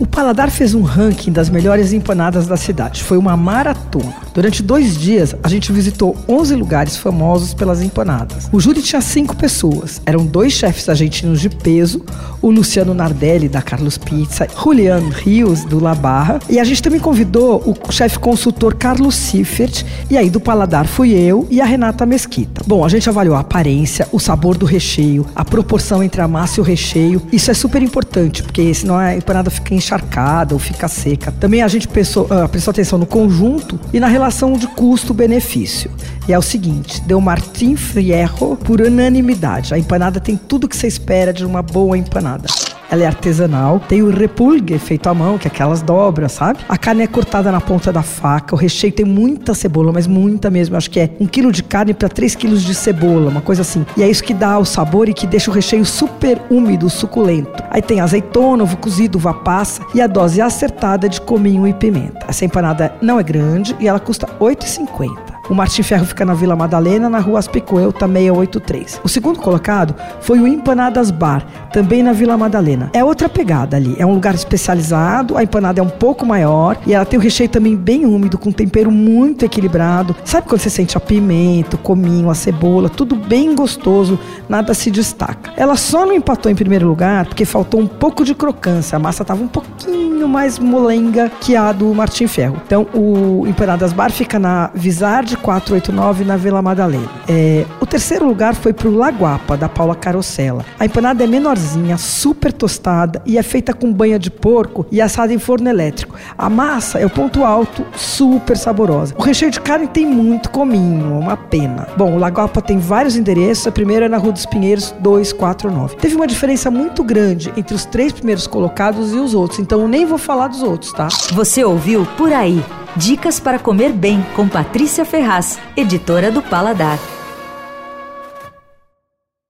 O Paladar fez um ranking das melhores empanadas da cidade. Foi uma maratona. Durante dois dias, a gente visitou 11 lugares famosos pelas empanadas. O júri tinha cinco pessoas. Eram dois chefes argentinos de peso, o Luciano Nardelli, da Carlos Pizza, Julian Rios, do La Barra. E a gente também convidou o chefe consultor Carlos Siffert. E aí, do Paladar, fui eu e a Renata Mesquita. Bom, a gente avaliou a aparência, o sabor do recheio, a proporção entre a massa e o recheio. Isso é super importante, porque senão a empanada fica encharcada ou fica seca. Também a gente pensou, uh, prestou atenção no conjunto e na relação de custo-benefício. E é o seguinte, deu Martim Fierro por unanimidade. A empanada tem tudo que você espera de uma boa empanada. Ela é artesanal. Tem o repulgue feito à mão, que é aquelas dobras, sabe? A carne é cortada na ponta da faca. O recheio tem muita cebola, mas muita mesmo. Eu acho que é um quilo de carne para três quilos de cebola, uma coisa assim. E é isso que dá o sabor e que deixa o recheio super úmido, suculento. Aí tem azeitona, ovo cozido, uva passa e a dose acertada de cominho e pimenta. Essa empanada não é grande e ela custa R$ 8,50. O Martim Ferro fica na Vila Madalena, na rua Aspicoelta 683. O segundo colocado foi o Empanadas Bar, também na Vila Madalena. É outra pegada ali. É um lugar especializado, a empanada é um pouco maior e ela tem o recheio também bem úmido, com tempero muito equilibrado. Sabe quando você sente a pimenta, o cominho, a cebola, tudo bem gostoso, nada se destaca. Ela só não empatou em primeiro lugar porque faltou um pouco de crocância. A massa estava um pouquinho mais molenga que a do Martim Ferro. Então o Empanadas Bar fica na Vizarde 489 na Vila Madalena. É, terceiro lugar foi para o Laguapa, da Paula Carosella. A empanada é menorzinha, super tostada e é feita com banha de porco e assada em forno elétrico. A massa é o ponto alto, super saborosa. O recheio de carne tem muito cominho, uma pena. Bom, o Laguapa tem vários endereços. A primeira é na Rua dos Pinheiros 249. Teve uma diferença muito grande entre os três primeiros colocados e os outros, então eu nem vou falar dos outros, tá? Você ouviu Por Aí. Dicas para comer bem com Patrícia Ferraz, editora do Paladar.